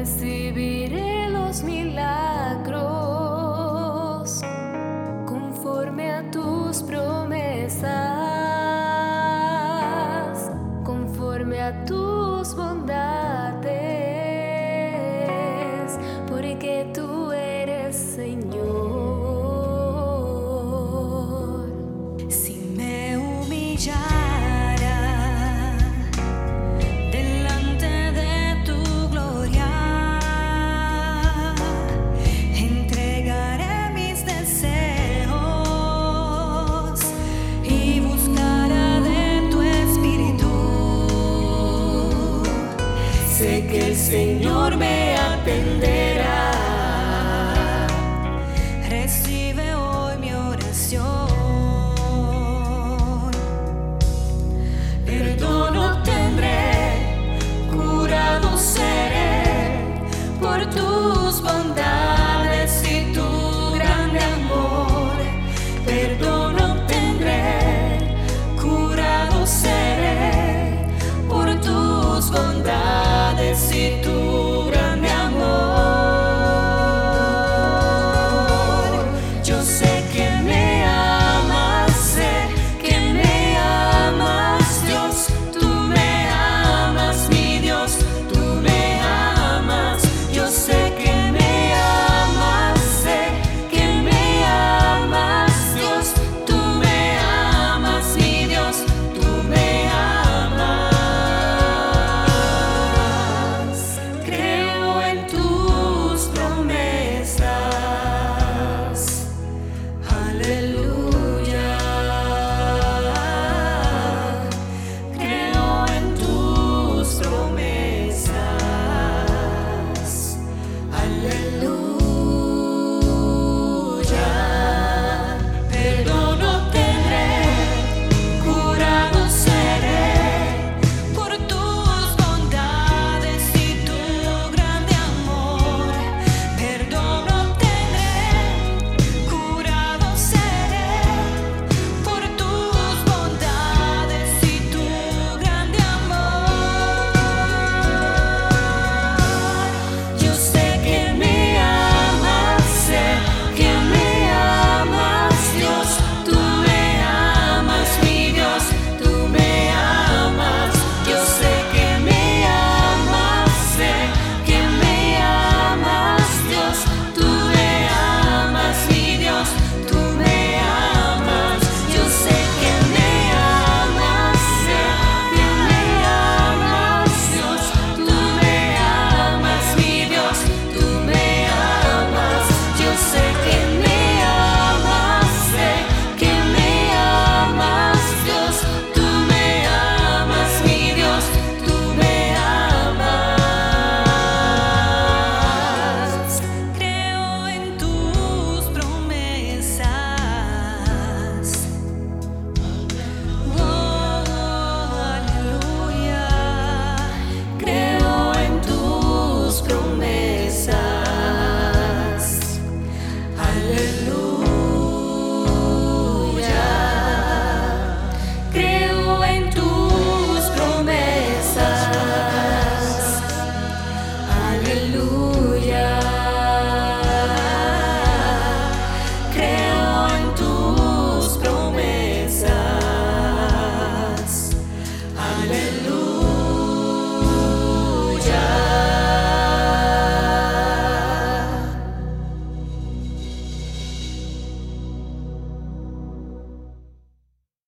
recibiré los milagros conforme a tus promesas, conforme a tus bondades, Señor. Aleluya.